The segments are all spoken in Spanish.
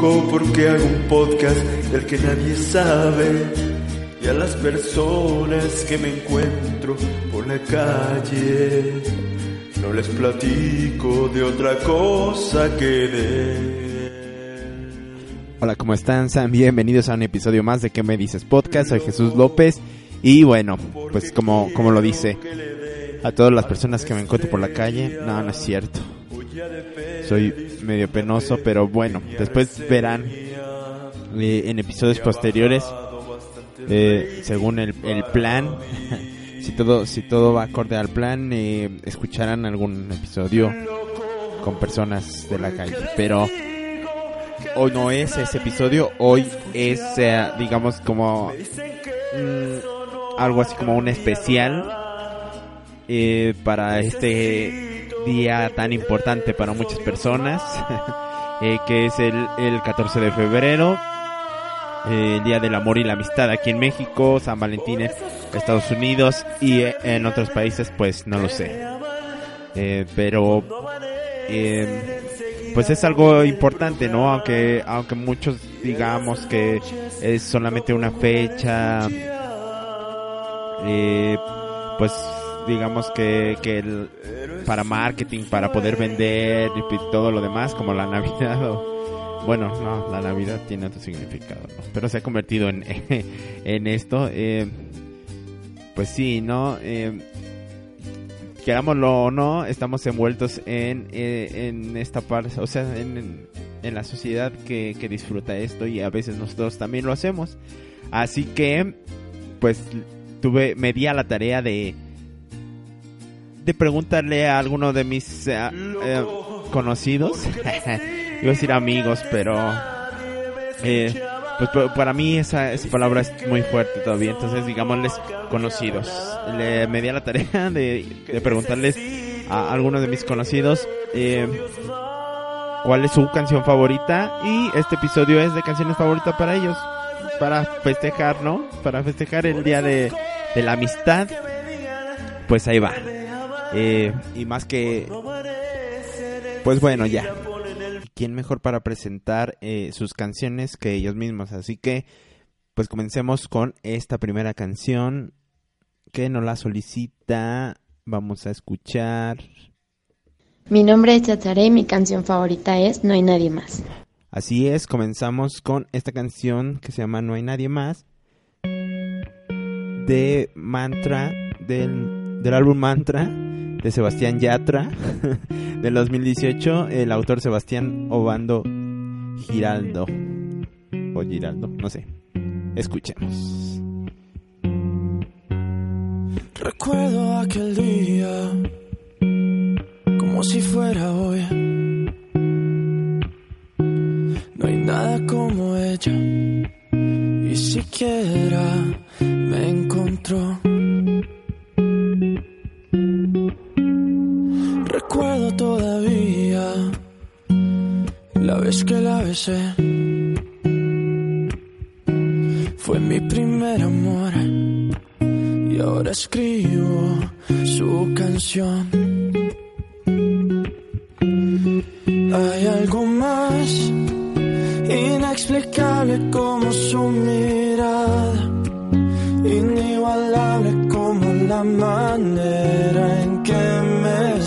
loco porque hago un podcast del que nadie sabe. Y a las personas que me encuentro por la calle, no les platico de otra cosa que de. Hola, ¿cómo están? Sean bienvenidos a un episodio más de ¿Qué me dices? Podcast. Soy Jesús López. Y bueno, pues como, como lo dice, a todas las personas que me encuentro por la calle, no, no es cierto. Soy medio penoso, pero bueno, después verán eh, en episodios posteriores, eh, según el, el plan, si todo si todo va acorde al plan, eh, escucharán algún episodio con personas de la calle. Pero hoy no es ese episodio, hoy es, eh, digamos, como mm, algo así como un especial para este día tan importante para muchas personas, eh, que es el, el 14 de febrero, eh, el Día del Amor y la Amistad aquí en México, San Valentín en Estados Unidos y eh, en otros países pues no lo sé. Pero eh, pues es algo importante, ¿no? Aunque aunque muchos digamos que es solamente una fecha, pues digamos que, que el, para marketing, para poder vender y todo lo demás, como la Navidad o, bueno, no, la Navidad tiene otro significado, ¿no? Pero se ha convertido en, en esto. Eh, pues sí, ¿no? Eh, querámoslo o no, estamos envueltos en, eh, en esta parte, o sea, en, en la sociedad que, que disfruta esto y a veces nosotros también lo hacemos. Así que, pues, tuve, me di a la tarea de, de preguntarle a alguno de mis eh, eh, conocidos, iba a decir amigos, pero eh, pues pa- para mí esa, esa palabra es muy fuerte todavía, entonces digámosles conocidos. Le, me di a la tarea de, de preguntarles a algunos de mis conocidos eh, cuál es su canción favorita y este episodio es de canciones favoritas para ellos, para festejar, ¿no? Para festejar el día de, de la amistad, pues ahí va. Eh, y más que... Pues bueno, ya. ¿Quién mejor para presentar eh, sus canciones que ellos mismos? Así que, pues comencemos con esta primera canción que nos la solicita. Vamos a escuchar. Mi nombre es Chacharé y mi canción favorita es No hay nadie más. Así es, comenzamos con esta canción que se llama No hay nadie más. De Mantra, del, del álbum Mantra, de Sebastián Yatra, del 2018. El autor Sebastián Obando Giraldo. O Giraldo, no sé. Escuchemos. Recuerdo aquel día como si fuera hoy. No hay nada como ella y siquiera me encontró. Recuerdo todavía la vez que la besé. Fue mi primer amor y ahora escribo su canción. Hay algo más inexplicable como su mirada, inigualable como la que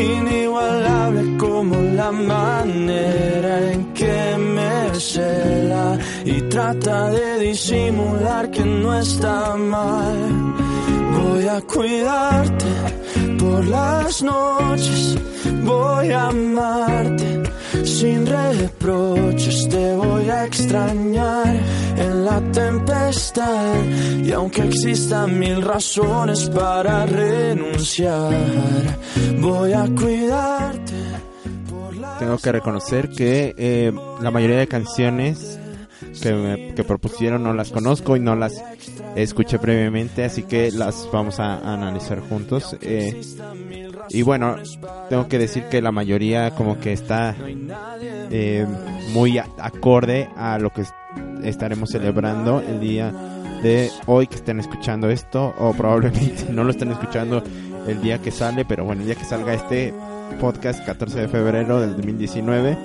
inigualable como la manera en que me cela y trata de disimular que no está mal. Voy a cuidarte por las noches, voy a amarte sin reproches, te voy a extrañar en la tempestad y aunque existan mil razones para renunciar, voy a cuidarte. Tengo que reconocer que eh, la mayoría de canciones que, me- propusieron no las conozco y no las escuché previamente, así que las vamos a, analizar juntos. Eh, y bueno, tengo que decir que la mayoría como que está eh, muy acorde a lo que estaremos celebrando el día de hoy que estén escuchando esto o probablemente no lo estén escuchando el día que sale, pero bueno, el día que salga este podcast 14 de febrero del 2019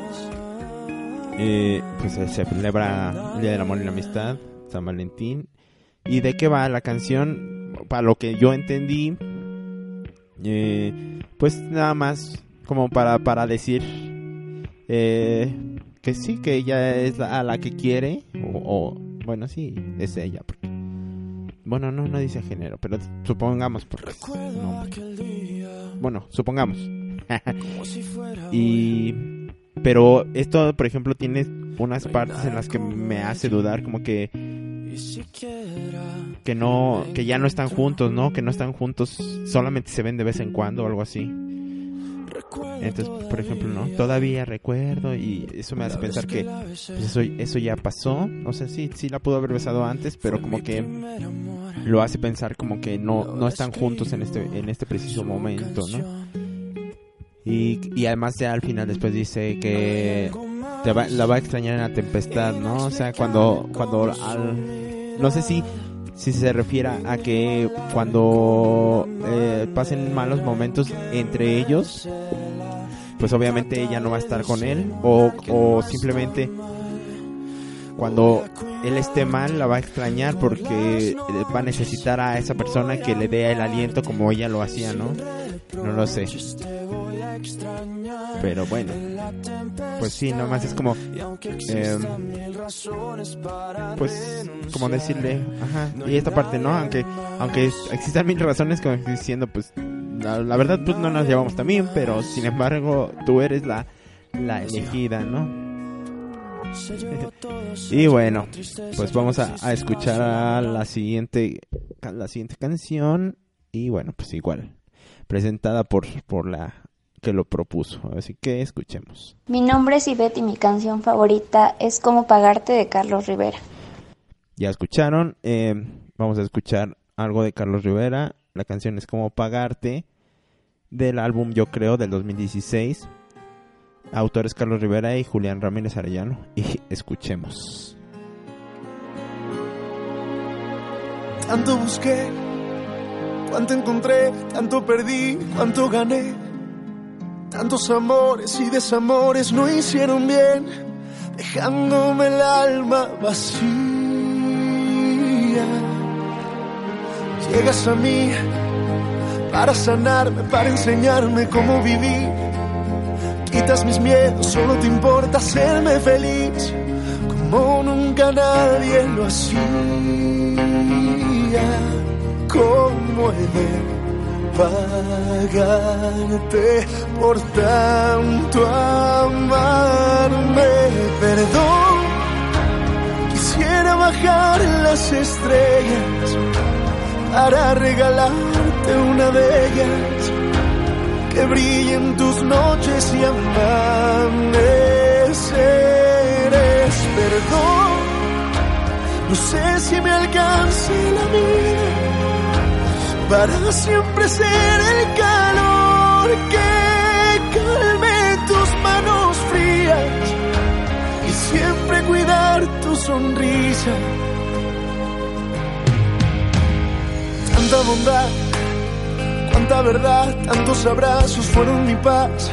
eh, pues se celebra el Día del Amor y la Amistad, San Valentín. ¿Y de qué va la canción? Para lo que yo entendí, eh, pues nada más como para, para decir eh, que sí, que ella es la, a la que quiere, o, o, bueno, sí, es ella. porque- bueno, no, no dice género, pero supongamos, porque es un hombre. bueno, supongamos. y pero esto, por ejemplo, tiene unas partes en las que me hace dudar como que que no que ya no están juntos, ¿no? Que no están juntos, solamente se ven de vez en cuando o algo así. Entonces, por ejemplo, ¿no? Todavía recuerdo y eso me hace pensar que pues, eso, eso ya pasó. O sea, sí, sí la pudo haber besado antes, pero como que lo hace pensar como que no, no están juntos en este, en este preciso momento, ¿no? Y, y además ya al final después dice que te va- la va a extrañar en la tempestad, ¿no? O sea, cuando, cuando al- no sé si, si se refiere a que cuando eh, pasen malos momentos entre ellos, pues obviamente ella no va a estar con él, o, o simplemente cuando él esté mal la va a extrañar porque va a necesitar a esa persona que le dé el aliento como ella lo hacía, ¿no? No lo sé. Pero bueno, pues sí, nomás es como, eh, pues, como decirle, ajá, y esta parte no, aunque, aunque existan mil razones, como diciendo, pues, la, la verdad, pues no nos llevamos tan bien, pero sin embargo, tú eres la, la elegida, ¿no? y bueno, pues vamos a, a escuchar a la siguiente, a la siguiente canción, y bueno, pues igual, presentada por, por la que lo propuso, así que escuchemos. Mi nombre es Ivette y mi canción favorita es Cómo pagarte de Carlos Rivera. Ya escucharon, eh, vamos a escuchar algo de Carlos Rivera. La canción es Como Pagarte, del álbum Yo Creo del 2016. Autores Carlos Rivera y Julián Ramírez Arellano. Y escuchemos. Tanto busqué, cuánto encontré, tanto perdí, cuánto gané. Tantos amores y desamores no hicieron bien, dejándome el alma vacía. Llegas a mí para sanarme, para enseñarme cómo vivir. Quitas mis miedos, solo te importa hacerme feliz, como nunca nadie lo hacía. ¿Cómo he de pagarte por tanto amarme? Perdón, quisiera bajar las estrellas para regalarte una de ellas que brillen tus noches y amaneceres. Perdón, no sé si me alcance la vida para siempre ser el calor que calme tus manos frías y siempre cuidar tu sonrisa. Tanta bondad, cuánta verdad, tantos abrazos fueron mi paz.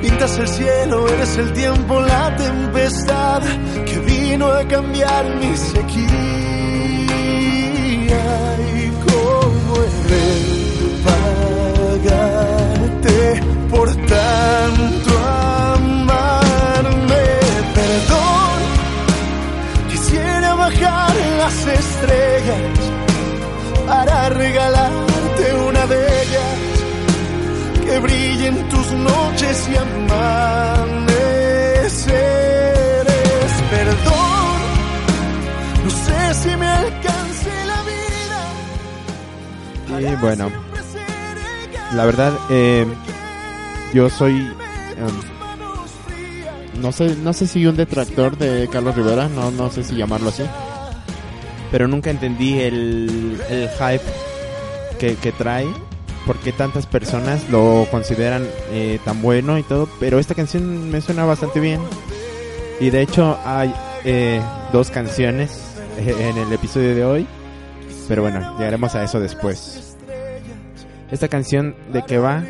Pintas el cielo, eres el tiempo, la tempestad que vino a cambiar mi sequía. Y cómo he pagarte tanto amarme. Perdón, quisiera bajar las estrellas para regalarte una de ellas que brillen tus noches y amaneceres. Perdón, no sé si me alcance la vida. Y bueno, la verdad, eh, yo soy... em, no sé, no sé si un detractor de Carlos Rivera, no, no sé si llamarlo así. Pero nunca entendí el, el hype que, que trae. Por qué tantas personas lo consideran eh, tan bueno y todo. Pero esta canción me suena bastante bien. Y de hecho hay eh, dos canciones eh, en el episodio de hoy. Pero bueno, llegaremos a eso después. Esta canción de que va,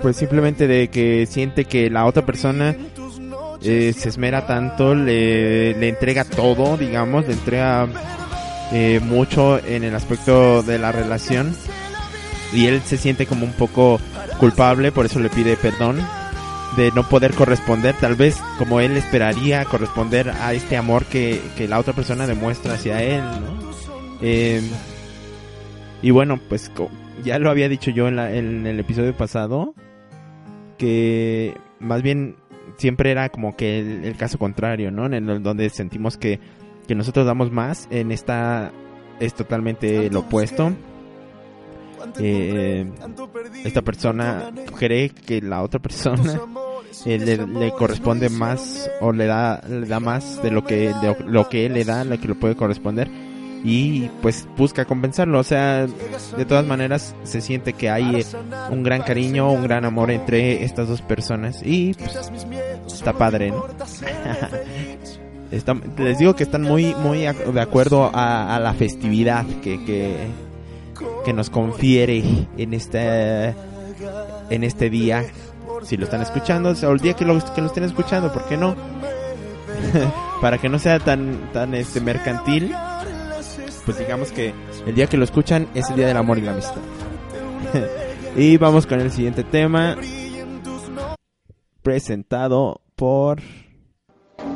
pues simplemente de que siente que la otra persona eh, se esmera tanto, le, le entrega todo, digamos, le entrega eh, mucho en el aspecto de la relación y él se siente como un poco culpable, por eso le pide perdón de no poder corresponder, tal vez como él esperaría corresponder a este amor que, que la otra persona demuestra hacia él, ¿no? Eh, y bueno, pues ya lo había dicho yo en, la- en el episodio pasado, que más bien siempre era como que el, el caso contrario, ¿no? En el donde sentimos que, que nosotros damos más, en esta es totalmente lo opuesto. Eh, esta persona cree que la otra persona eh, le, le corresponde más o le da le da más de lo que de lo que él le da, lo que le puede corresponder y pues busca compensarlo, o sea, de todas maneras se siente que hay eh, un gran cariño, un gran amor entre estas dos personas y pues, está padre, ¿no? Está- les digo que están muy muy de acuerdo a, a la festividad que, que que nos confiere en este en este día si lo están escuchando o el día que lo, que lo estén escuchando ¿por qué no? para que no sea tan tan este mercantil pues digamos que el día que lo escuchan es el día del amor y la amistad y vamos con el siguiente tema presentado por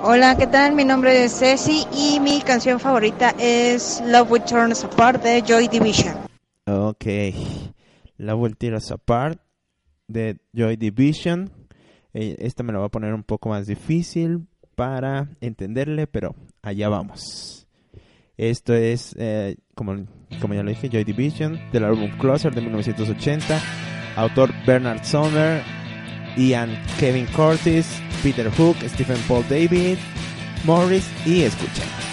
Hola, ¿qué tal? Mi nombre es Ceci y mi canción favorita es Love Will Turn Us Apart de Joy Division. Ok. La Will Tear Us Apart de Joy Division. Eh, esta me la voy a poner un poco más difícil para entenderle, pero allá vamos. Esto es, eh, como, como ya lo dije, Joy Division del álbum Closer de 1980. Autor Bernard Sommer, Ian Kevin Curtis, Peter Hook, Stephen Paul David, Morris y escuchen.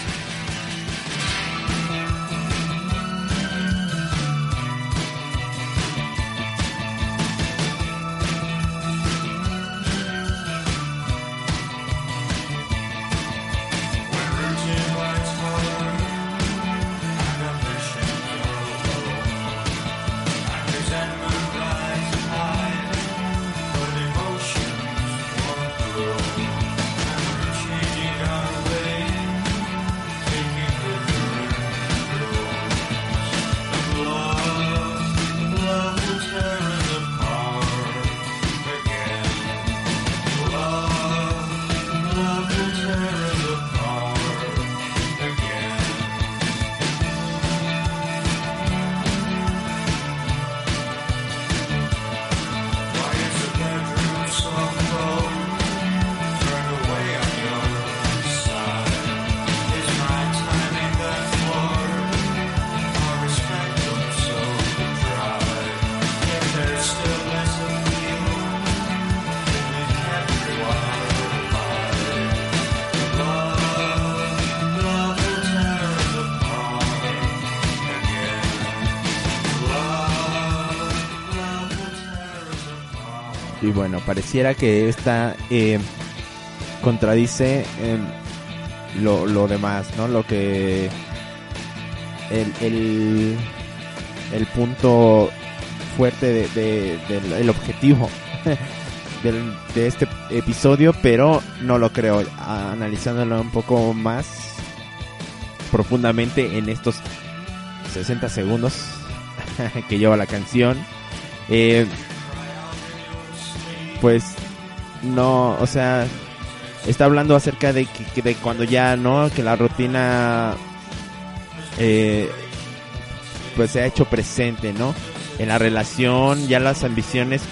Pareciera que esta eh, contradice em, lo, lo demás, ¿no? Lo que... El, el, el punto fuerte de, de- del el objetivo del- de este episodio, pero no lo creo. Analizándolo un poco más profundamente en estos 60 segundos que lleva la canción. Eh, pues no, o sea, está hablando acerca de que, de cuando ya no, que la rutina eh, pues se ha hecho presente, ¿no? En la relación, ya las ambiciones,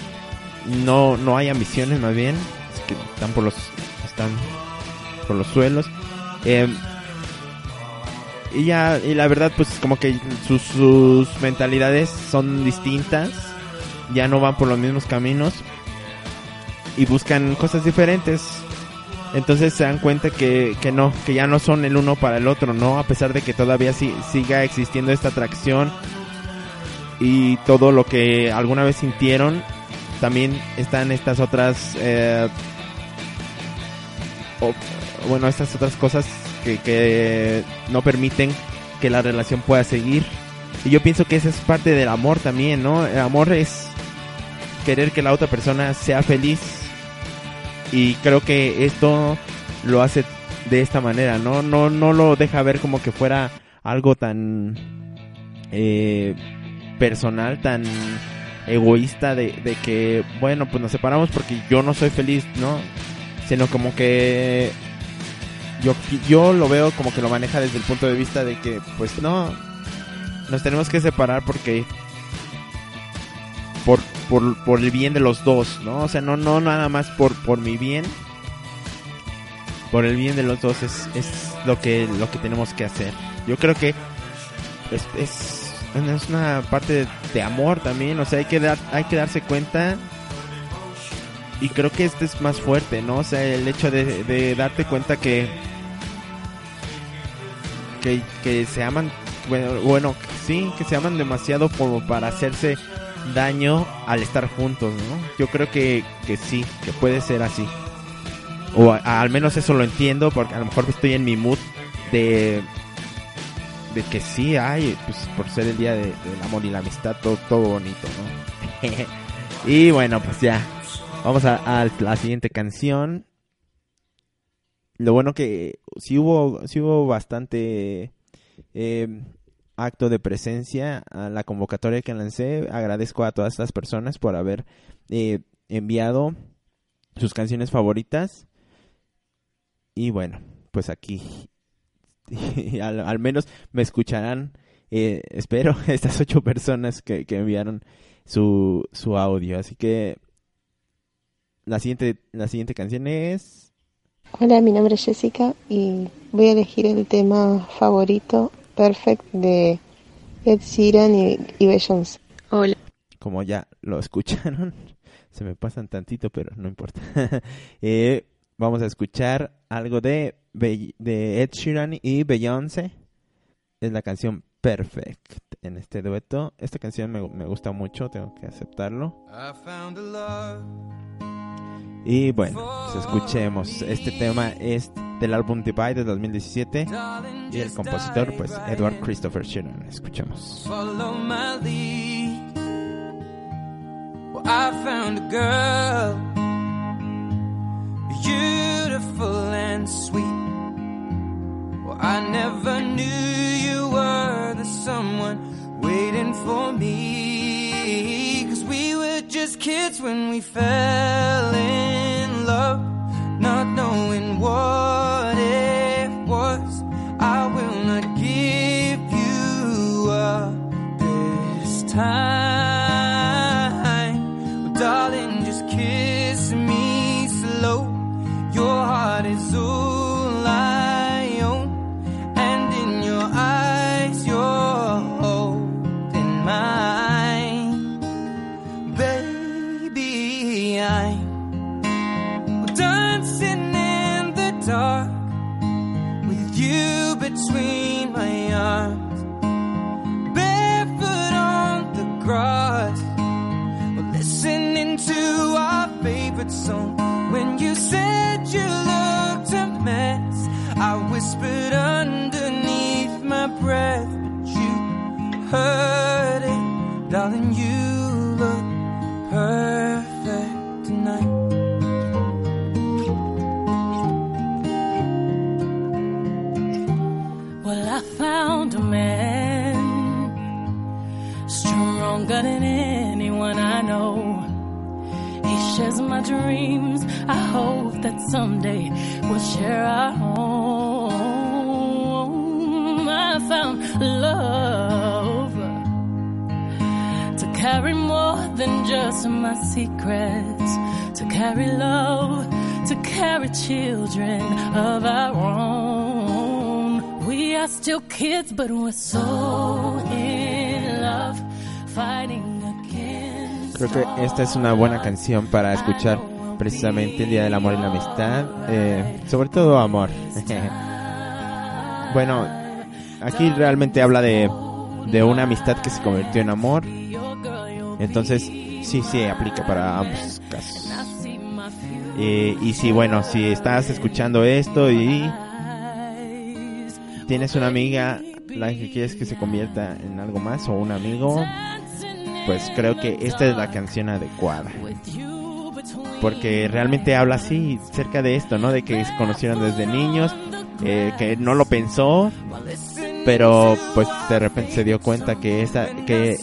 no, no hay ambiciones más bien, que están por los, están por los suelos. Eh, y ya, y la verdad, pues como que sus, sus mentalidades son distintas, ya no van por los mismos caminos y buscan cosas diferentes. Entonces se dan cuenta que, que no, que ya no son el uno para el otro, ¿no? A pesar de que todavía si, siga existiendo esta atracción y todo lo que alguna vez sintieron, también están estas otras, eh, bueno, estas otras cosas que, que no permiten que la relación pueda seguir. Y yo pienso que esa es parte del amor también, ¿no? El amor es querer que la otra persona sea feliz. Y creo que esto lo hace de esta manera, ¿no? No, no lo deja ver como que fuera algo tan eh, personal, tan egoísta de, de que, bueno, pues nos separamos porque yo no soy feliz, ¿no? Sino como que yo, yo lo veo como que lo maneja desde el punto de vista de que, pues no, nos tenemos que separar porque por, por, por el bien de los dos, ¿no? O sea, no, no nada más por, por mi bien, por el bien de los dos es, es lo que lo que tenemos que hacer. Yo creo que es, es, es una parte de, amor también, o sea, hay que dar, hay que darse cuenta y creo que este es más fuerte, ¿no? O sea, el hecho de, de darte cuenta que, que que se aman, bueno, bueno, sí, que se aman demasiado como para hacerse daño al estar juntos, ¿no? Yo creo que, que sí, que puede ser así. O al menos eso lo entiendo, porque a lo mejor estoy en mi mood de de que sí hay, pues por ser el día de, del amor y la amistad, todo, todo bonito, ¿no? y bueno, pues ya, vamos a, a, la siguiente canción. Lo bueno que sí hubo, sí hubo bastante eh, acto de presencia a la convocatoria que lancé. Agradezco a todas las personas por haber eh, enviado sus canciones favoritas. Y bueno, pues aquí al, menos me escucharán, eh, espero, estas ocho personas que, que enviaron su, su audio. Así que la siguiente, la siguiente canción es... Hola, mi nombre es Jessica y voy a elegir el tema favorito, Perfect, de Ed Sheeran y, y Beyoncé. Hola. Como ya lo escucharon, se me pasan tantito, pero no importa. eh, vamos a escuchar algo de, Be de Ed Sheeran y Beyoncé. Es la canción Perfect en este dueto. Esta canción me, me gusta mucho, tengo que aceptarlo. Y bueno, pues escuchemos. Este tema es del álbum Divide de 2017 y el compositor, pues, Edward Christopher Sheeran. Escuchemos. Well, I found a girl, beautiful and sweet. Well, I never knew you were the someone waiting for me. Cause we were just kids when we fell in her children of our own. We are still kids, but we're so in love, fighting against. Creo que esta es una buena canción para escuchar precisamente el Día del Amor y la Amistad. eh, sobre todo amor. bueno, aquí realmente habla de, de una amistad que se convirtió en amor. Entonces, sí, sí, aplica para ambos casos. Eh, y si, bueno, si estás escuchando esto y tienes una amiga la que quieres que se convierta en algo más o un amigo, pues creo que esta es la canción adecuada. Porque realmente habla así cerca de esto, ¿no? De que se conocieron desde niños, eh, que no lo pensó, pero pues de repente se dio cuenta que esa, que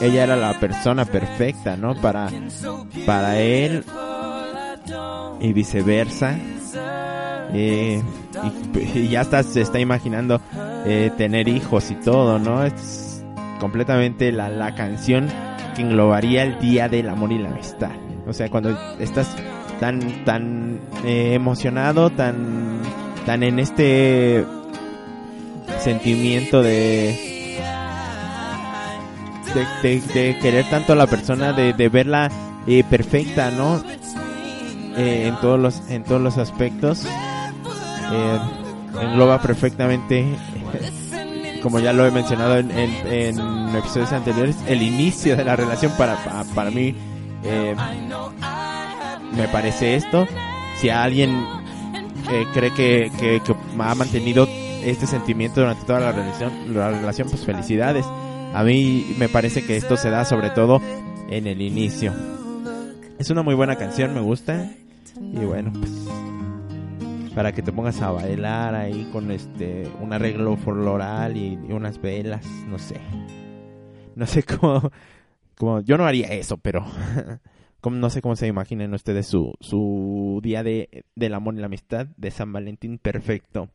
ella era la persona perfecta, ¿no? Para, para él y viceversa. Eh, y, ya está, se está imaginando eh, tener hijos y todo, ¿no? Es completamente la, la canción que englobaría el día del amor y la amistad. O sea, cuando estás tan, tan eh, emocionado, tan, tan en este sentimiento de, de querer tanto a la persona, de, de verla eh, perfecta, ¿no? Eh, en todos los, en todos los aspectos. Eh, engloba perfectamente, como ya lo he mencionado en, en, episodios anteriores, el inicio de la relación para, para, para mí eh, me parece esto. Si alguien eh, cree que, que, que ha mantenido este sentimiento durante toda la relación, la relación, pues felicidades. A mí me parece que esto se da sobre todo en el inicio. Es una muy buena canción, me gusta. Y bueno, pues para que te pongas a bailar ahí con este un arreglo floral y, y unas velas, no sé. No sé cómo, cómo yo no haría eso, pero como, no sé cómo se imaginen ustedes su, su día de, del amor y la amistad de San Valentín perfecto.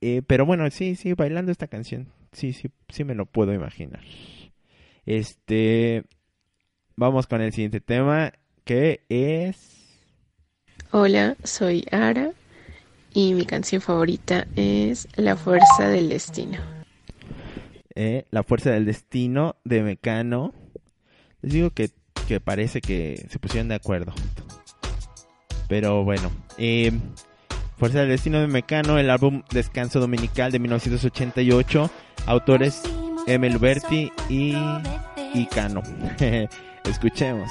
Eh, pero bueno, sí, sí, bailando esta canción, sí, sí, sí me lo puedo imaginar. Este, vamos con el siguiente tema, que es... Hola, soy Ara y mi canción favorita es La Fuerza del Destino. eh, La Fuerza del Destino de Mecano. Les digo que, que parece que se pusieron de acuerdo. Pero bueno, eh, Fuerza del Destino de Mecano, el álbum Descanso Dominical de 1988, autores Emel Berti y, y Cano. Escuchemos.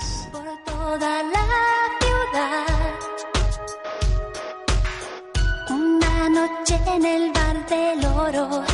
Del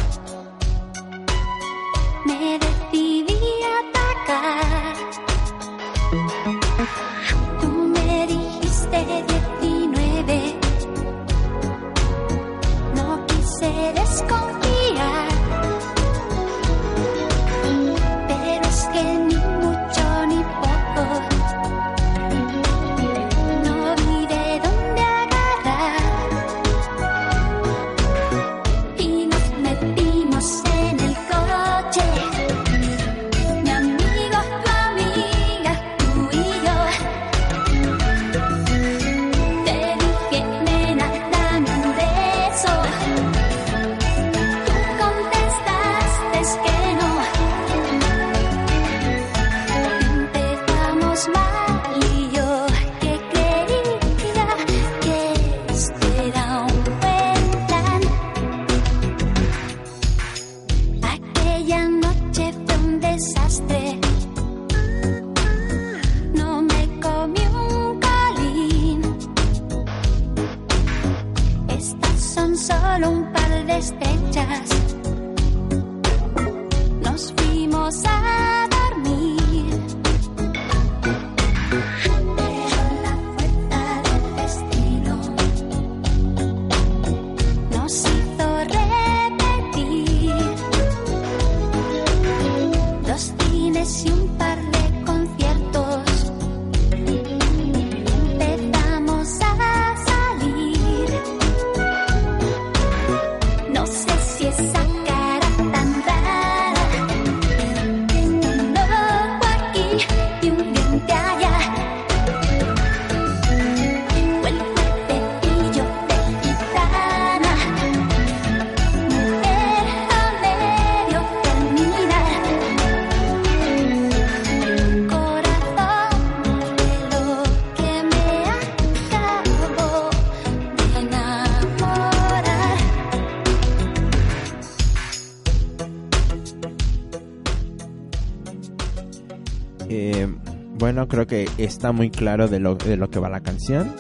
creo que está muy claro de lo, de lo que va la canción.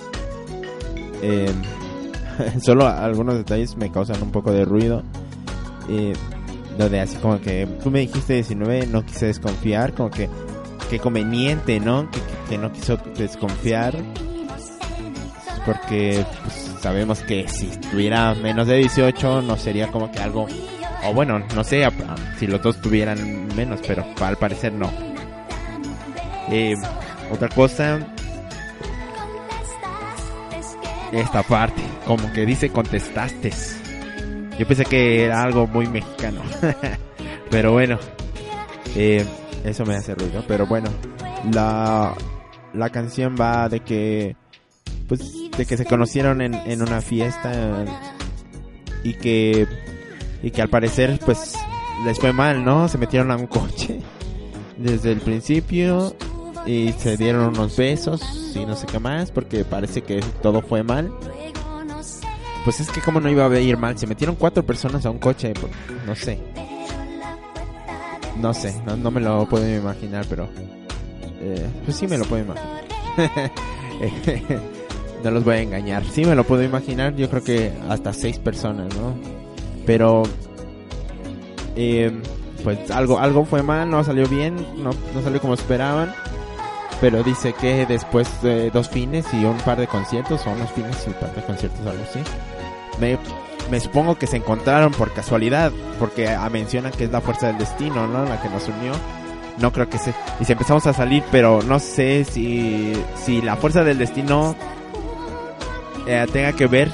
Eh, solo algunos detalles me causan un poco de ruido. Eh, así como que tú me dijiste 19, no quise desconfiar, como que qué conveniente, ¿no? Que, no quiso desconfiar. Porque pues, sabemos que si tuviera menos de 18 no sería como que algo... O bueno, no sé si los dos tuvieran menos, pero al parecer no. Eh, otra cosa, esta parte, como que dice contestaste. Yo pensé que era algo muy mexicano. pero bueno, eh, eso me hace ruido. Pero bueno, la, la canción va de que, pues, de que se conocieron en, en una fiesta y que, y que al parecer, pues, les fue mal, ¿no? Se metieron a un coche desde el principio y se dieron unos besos y no sé qué más porque parece que todo fue mal. Pues es que como no iba a ir mal, se metieron cuatro personas a un coche, pues, no sé. No sé, no, no me lo puedo imaginar, pero... eh, pues sí me lo puedo imaginar. no los voy a engañar. Sí me lo puedo imaginar, yo creo que hasta seis personas, ¿no? Pero... eh, pues algo, algo fue mal, no salió bien, no, no salió como esperaban. Pero dice que después de dos fines y un par de conciertos, o unos fines y un par de conciertos, algo así. Me, me supongo que se encontraron por casualidad, porque ah, mencionan que es la fuerza del destino, ¿no? La que nos unió. No creo que se... Y si empezamos a salir, pero no sé si, si la fuerza del destino eh, tenga que ver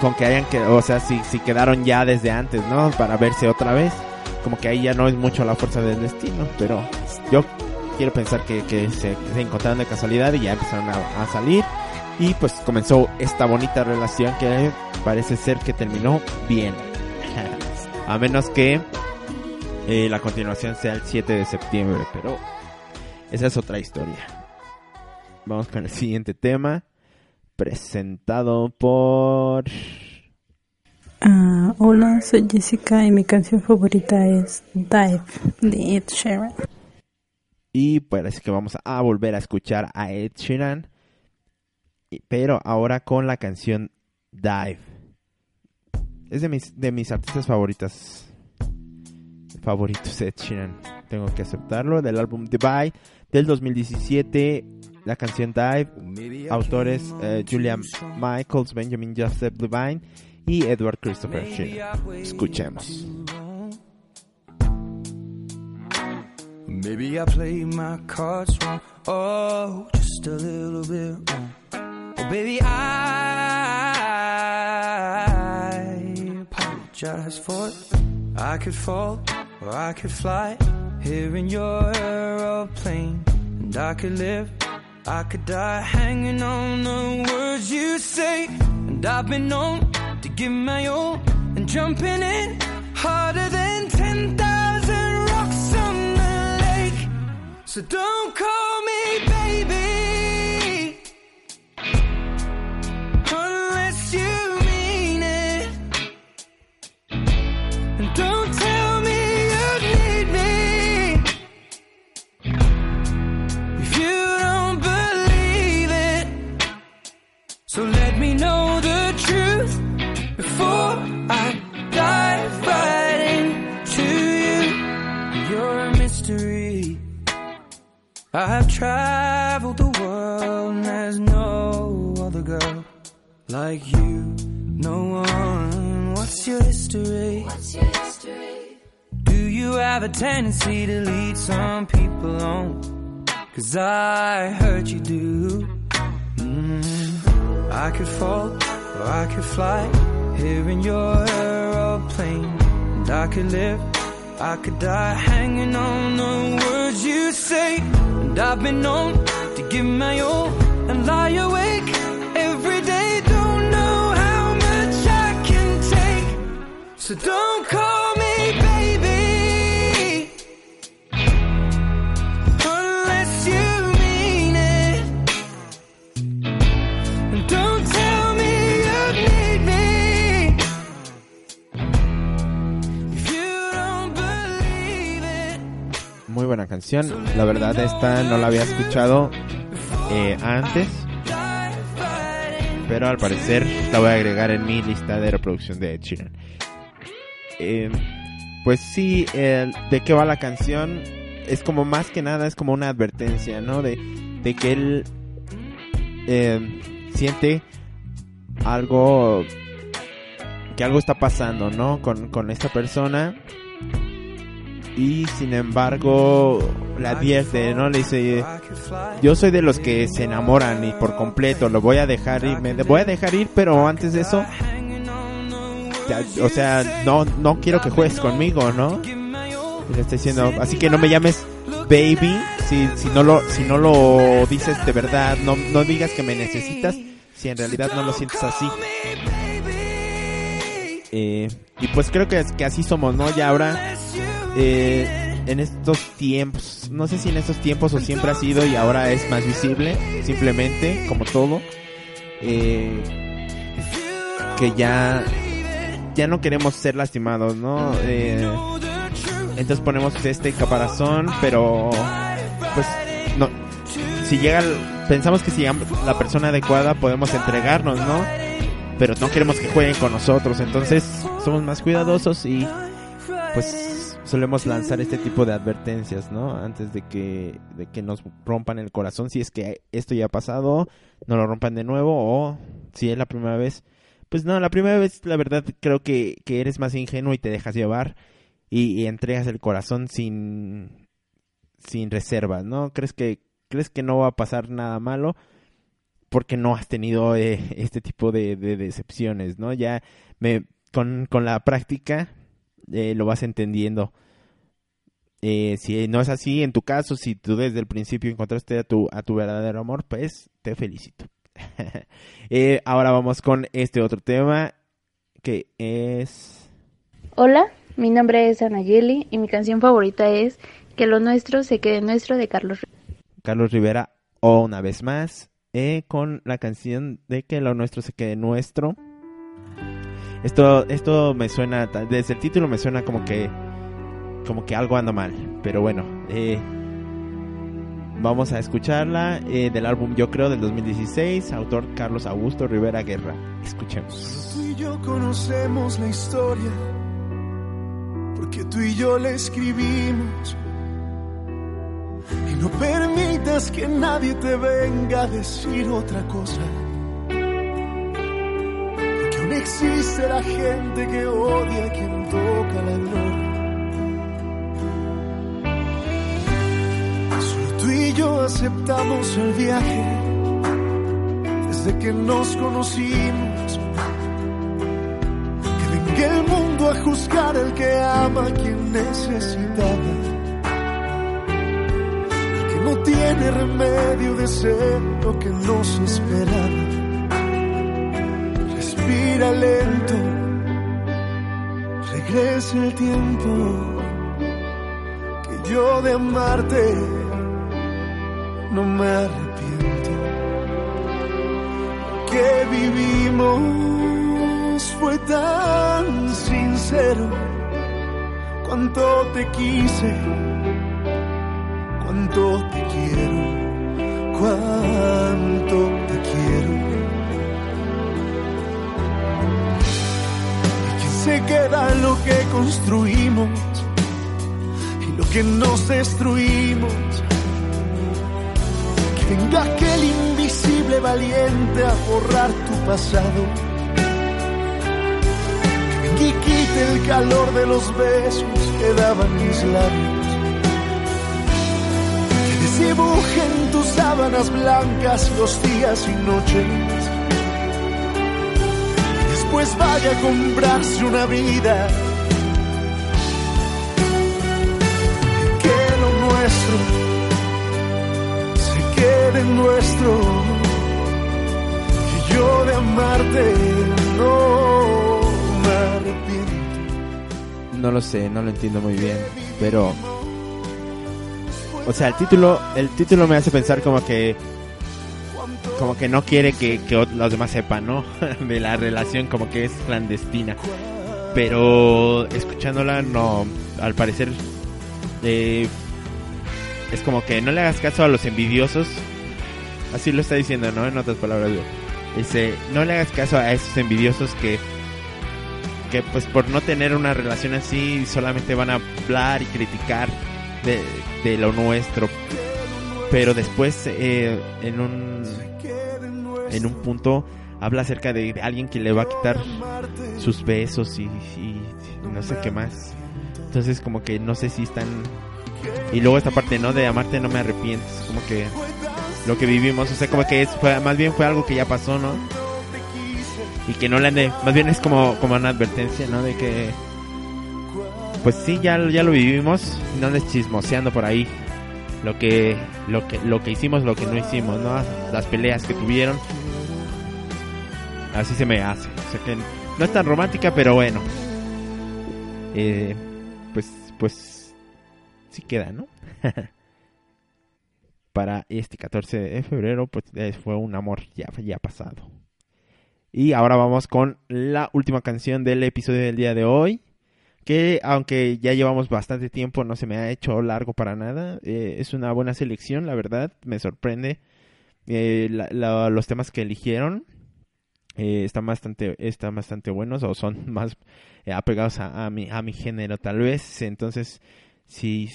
con que hayan que... O sea, si, si quedaron ya desde antes, ¿no? Para verse otra vez. Como que ahí ya no es mucho la fuerza del destino, pero yo quiero pensar que, se, encontraron de casualidad y ya empezaron a, a salir. Y pues comenzó esta bonita relación que parece ser que terminó bien. a menos que eh, la continuación sea el 7 de septiembre, pero esa es otra historia. Vamos con el siguiente tema, presentado por... Ah, hola, soy Jessica y mi canción favorita es Dive de Ed Sheeran. Y parece que vamos a volver a escuchar a Ed Sheeran. Pero ahora con la canción Dive. Es de mis, de mis artistas favoritas. Favoritos Ed Sheeran. Tengo que aceptarlo. Del álbum Divide del 2017. La canción Dive. Autores eh, Julia Michaels, Benjamin Joseph Levine y Edward Christopher Sheeran. Escuchemos. Maybe I played my cards wrong. Oh, just a little bit wrong. Oh, baby, I apologize for it. I could fall or I could fly here in your aeroplane. And I could live, I could die hanging on the words you say. And I've been known to give my all and jumping in harder than So don't call I've traveled the world and there's no other girl like you. No one. What's your history? What's your history? Do you have a tendency to lead some people on? Cause I heard you do. Mm. I could fall or I could fly here in your aeroplane. And I could live, I could die hanging on the words you say. And I've been known to give my all and lie awake every day. Don't know how much I can take. So don't call buena canción. La verdad, esta no la había escuchado eh, antes. Pero al parecer la voy a agregar en mi lista de reproducción de Sheeran. Eh, pues sí, ¿de qué va la canción? Es como más que nada, es como una advertencia, ¿no? De, de que él eh, siente algo, que algo está pasando, ¿no? Con, con esta persona. Y sin embargo, le advierte, ¿no? Le dice, yo soy de los que se enamoran y por completo lo voy a dejar ir, me voy a dejar ir, pero antes de eso, o sea, no, no quiero que juegues conmigo, ¿no? Le está diciendo, así que no me llames baby si, si no lo, si no lo dices de verdad, no, no digas que me necesitas si en realidad no lo sientes así. Eh, y pues creo que, que así somos, ¿no? Ya ahora, eh, en estos tiempos, no sé si en estos tiempos o siempre ha sido y ahora es más visible, simplemente, como todo, eh, que ya, ya no queremos ser lastimados, ¿no? Eh, entonces ponemos este caparazón, pero, pues, no, si llega, pensamos que si llega la persona adecuada podemos entregarnos, ¿no? Pero no queremos que jueguen con nosotros, entonces somos más cuidadosos y pues solemos lanzar este tipo de advertencias, ¿no? Antes de que, de que nos rompan el corazón, si es que esto ya ha pasado, no lo rompan de nuevo o si es la primera vez, pues no, la primera vez la verdad creo que, que eres más ingenuo y te dejas llevar y, entregas el corazón sin, sin reservas, ¿no? ¿Crees que, crees que no va a pasar nada malo? porque no has tenido eh, este tipo de, de decepciones, ¿no? Ya me, con, con la práctica eh, lo vas entendiendo. Eh, si no es así, en tu caso, si tú desde el principio encontraste a tu, a tu verdadero amor, pues te felicito. Eh, ahora vamos con este otro tema que es... Hola, mi nombre es Anayeli y mi canción favorita es Que lo nuestro se quede nuestro de Carlos Rivera. Carlos Rivera o una vez más eh, con la canción de que lo nuestro se quede nuestro. Esto, esto me suena, desde el título me suena como que, como que algo anda mal, pero bueno, eh, vamos a escucharla eh, del álbum Yo creo del 2016, autor Carlos Augusto Rivera Guerra. Escuchemos. Tú y yo conocemos la historia, porque tú y yo la escribimos. Y no permitas que nadie te venga a decir otra cosa. Aún existe la gente que odia a quien toca la gloria. Solo tú y yo aceptamos el viaje desde que nos conocimos. Que venga el mundo a juzgar al que ama a quien necesitaba. El que no tiene remedio de ser lo que nos esperaba. Respira lento, regresa el tiempo que yo de amarte no me arrepiento que vivimos fue tan sincero. Cuánto te quise, cuánto te quiero, cuánto se queda lo que construimos y lo que nos destruimos. Que venga aquel invisible valiente a borrar tu pasado. Que quite el calor de los besos que daban mis labios. Que desdibuje en tus sábanas blancas los días y noches pues vaya a comprarse una vida. Que lo nuestro se quede nuestro, que yo de amarte no me arrepiento. No lo sé, no lo entiendo muy bien, pero... O sea, el título, el título me hace pensar como que como que no quiere que, los demás sepan, ¿no? De la relación como que es clandestina. Pero escuchándola no al parecer eh, es como que no le hagas caso a los envidiosos. Así lo está diciendo, ¿no? En otras palabras. Dice, no le hagas caso a esos envidiosos que que pues por no tener una relación así solamente van a hablar y criticar de, de lo nuestro pero después eh, en un en un punto habla acerca de alguien que le va a quitar sus besos y, y no sé qué más. Entonces como que no sé si están y luego esta parte no de amarte no me arrepientes como que lo que vivimos o sea como que es, fue, más bien fue algo que ya pasó no y que no le ande más bien es como como una advertencia no de que pues sí ya ya lo vivimos no andes chismoseando por ahí lo que lo que lo que hicimos lo que no hicimos no las peleas que tuvieron así se me hace o sea que no es tan romántica pero bueno eh, pues pues sí queda no para este 14 de febrero pues eh, fue un amor ya ya pasado y ahora vamos con la última canción del episodio del día de hoy. Que aunque ya llevamos bastante tiempo, no se me ha hecho largo para nada. Eh, es una buena selección, la verdad. Me sorprende eh, la- los temas que eligieron. Eh, están bastante están bastante buenos o son más eh, apegados a, a mi a mi género tal vez entonces sí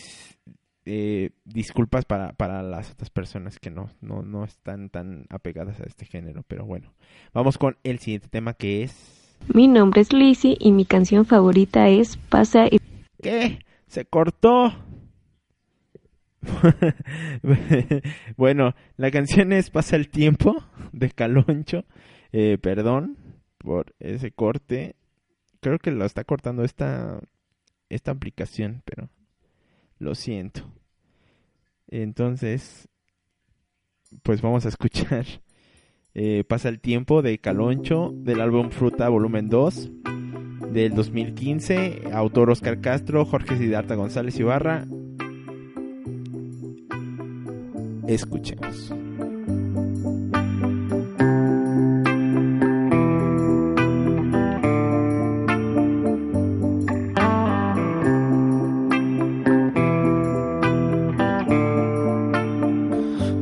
eh, disculpas para, para las otras personas que no, no, no están tan apegadas a este género pero bueno vamos con el siguiente tema que es Mi nombre es Lizzie y mi canción favorita es Pasa y... ¿Qué? Se cortó. bueno, la canción es Pasa el tiempo de Caloncho. Eh, perdón por ese corte. Creo que lo está cortando esta esta aplicación, pero lo siento. Entonces, pues vamos a escuchar eh, Pasa el tiempo de Caloncho del álbum Fruta volumen 2 del 2015, autor Oscar Castro, Jorge Sidarta González Ibarra. Escuchemos.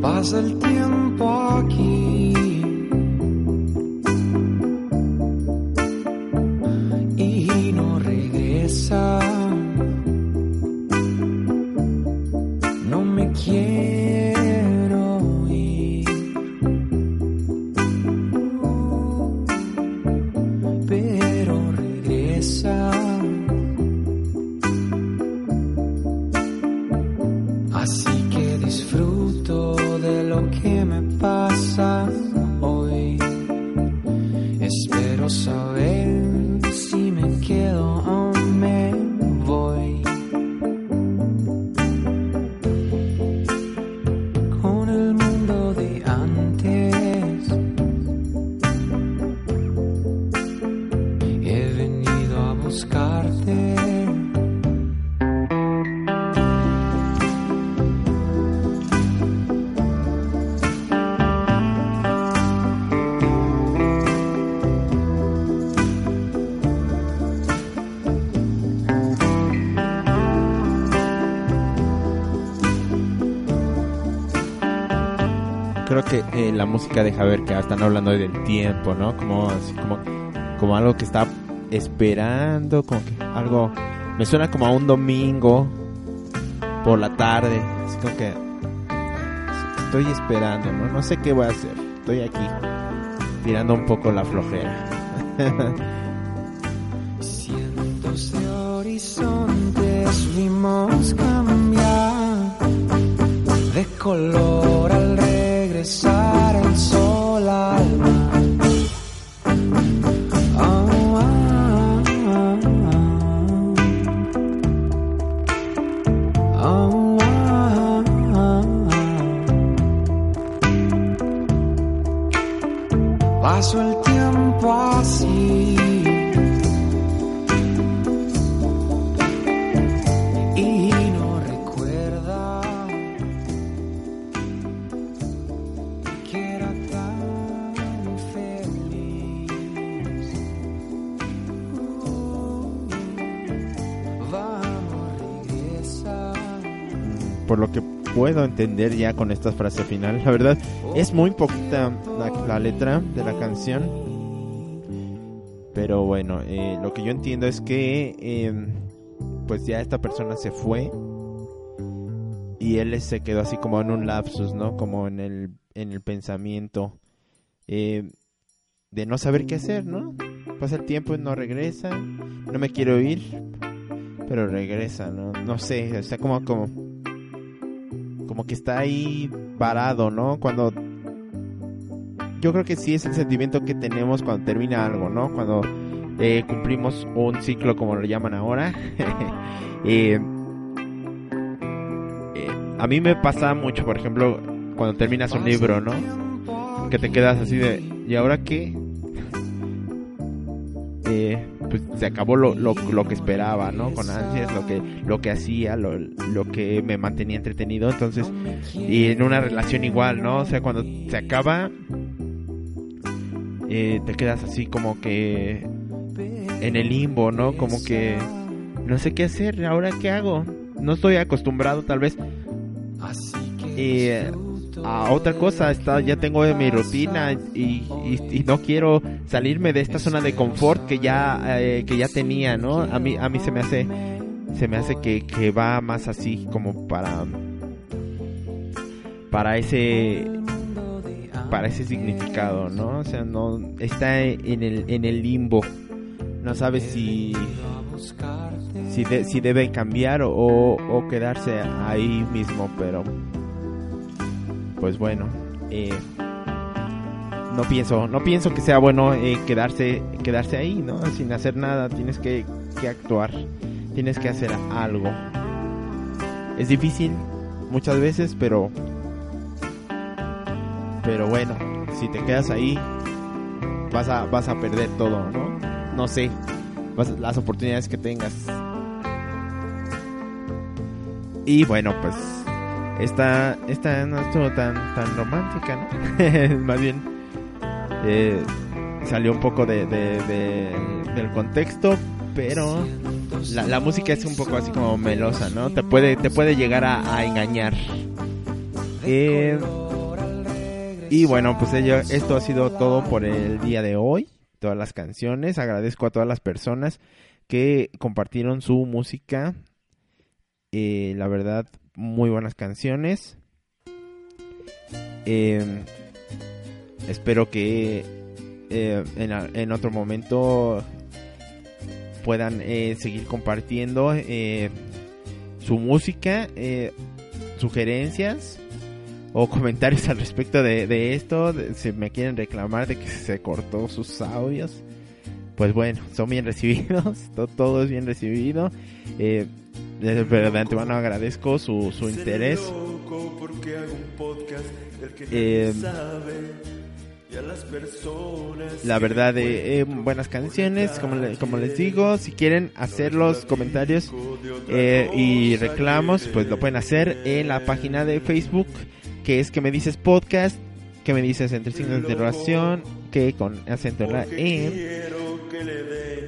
Pasa el tiempo aquí que eh, la música deja ver que están hablando del tiempo, ¿no? Como así como como algo que está esperando, como que algo me suena como a un domingo por la tarde, así como que estoy esperando, ¿no? No sé qué voy a hacer. Estoy aquí tirando un poco la flojera. Cientos de horizontes vimos cambiar de color puedo entender ya con esta frase final. La verdad, es muy poquita la, letra de la canción. Pero bueno, eh, lo que yo entiendo es que eh, pues ya esta persona se fue y él se quedó así como en un lapsus, ¿no? Como en el, en el pensamiento eh, de no saber qué hacer, ¿no? Pasa el tiempo y no regresa, no me quiero ir, pero regresa, ¿no? No sé, está como, como, como que está ahí parado, ¿no? Cuando yo creo que sí es el sentimiento que tenemos cuando termina algo, ¿no? Cuando eh, cumplimos un ciclo como lo llaman ahora. Eh, eh, a mí me pasa mucho, por ejemplo, cuando terminas un libro, ¿no? Que te quedas así de, ¿y ahora qué? Eh, pues se acabó lo, lo, lo que esperaba, ¿no? Con ansias, lo que, lo que hacía, lo, lo que me mantenía entretenido. Entonces, y en una relación igual, ¿no? O sea, cuando se acaba, eh, te quedas así como que en el limbo, ¿no? Como que no sé qué hacer, ahora qué hago. No estoy acostumbrado tal vez eh, a otra cosa, está, ya tengo mi rutina y, y- y no quiero salirme de esta zona de confort que ya eh, que ya tenía, ¿no? A mí a mí se me hace se me hace que, que va más así como para para ese para ese significado, ¿no? O sea, no está en el en el limbo. No sabe si si, de- si debe cambiar o, o quedarse ahí mismo, pero pues bueno, eh, no pienso, no pienso que sea bueno eh, quedarse, quedarse ahí, ¿no? Sin hacer nada, tienes que, que actuar, tienes que hacer algo. Es difícil muchas veces, pero, pero bueno, si te quedas ahí, vas a, vas a perder todo, ¿no? No sé, las oportunidades que tengas. Y bueno, pues esta, esta no estuvo tan, tan romántica, ¿no? Más bien eh, salió un poco de, de- de- del contexto, pero la, la música es un poco así como melosa, ¿no? Te puede, te puede llegar a, a engañar. Eh, y bueno, pues ello, esto ha sido todo por el día de hoy. Todas las canciones. Agradezco a todas las personas que compartieron su música. Eh, la verdad, muy buenas canciones. Eh, espero que eh, en, otro momento puedan eh, seguir compartiendo eh, su música, sugerencias o comentarios al respecto de, esto. si me quieren reclamar de que se cortó sus audios, pues bueno, son bien recibidos, to- todo es bien recibido. Pero de antemano agradezco su, su interés. Eh, La verdad, eh, eh, buenas canciones, como, le- como les digo, si quieren hacer los comentarios eh, y reclamos, pues lo pueden hacer en la página de Facebook, que es que me dices podcast, que me dices entre signos de interrogación, que con acento en la E.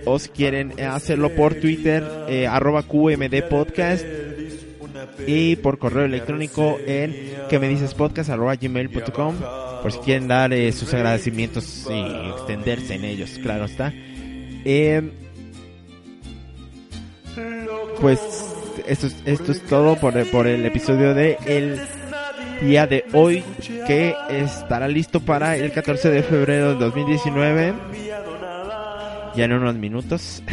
O si quieren eh, hacerlo por Twitter, eh, arroba QMD Podcast. Y por correo electrónico en que me dices podcast arroba gmail.com. Por si quieren dar eh, sus agradecimientos y extenderse en ellos, claro está. Eh, pues esto es, esto es todo por, por el episodio de el día de hoy que estará listo para el 14 de febrero del 2019 ya en unos minutos.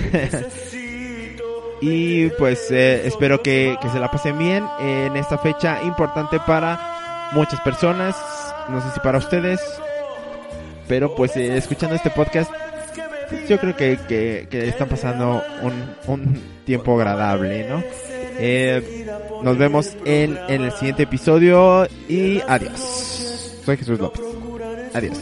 Y pues eh, espero que, que se la pasen bien en esta fecha importante para muchas personas no sé si para ustedes pero pues eh, escuchando este podcast yo creo que, que, que están pasando un, un tiempo agradable no Eh, nos vemos en, en el siguiente episodio y adiós. Soy Jesús López. Adiós